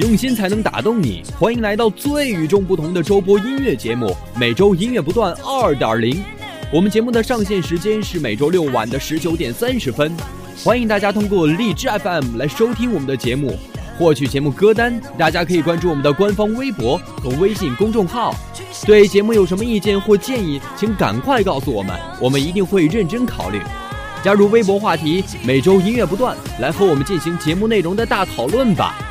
用心才能打动你欢迎来到最与众不同的周播音乐节目每周音乐不断二点零我们节目的上线时间是每周六晚的十九点三十分欢迎大家通过荔枝 fm 来收听我们的节目获取节目歌单大家可以关注我们的官方微博和微信公众号对节目有什么意见或建议请赶快告诉我们我们一定会认真考虑加入微博话题“每周音乐不断”，来和我们进行节目内容的大讨论吧。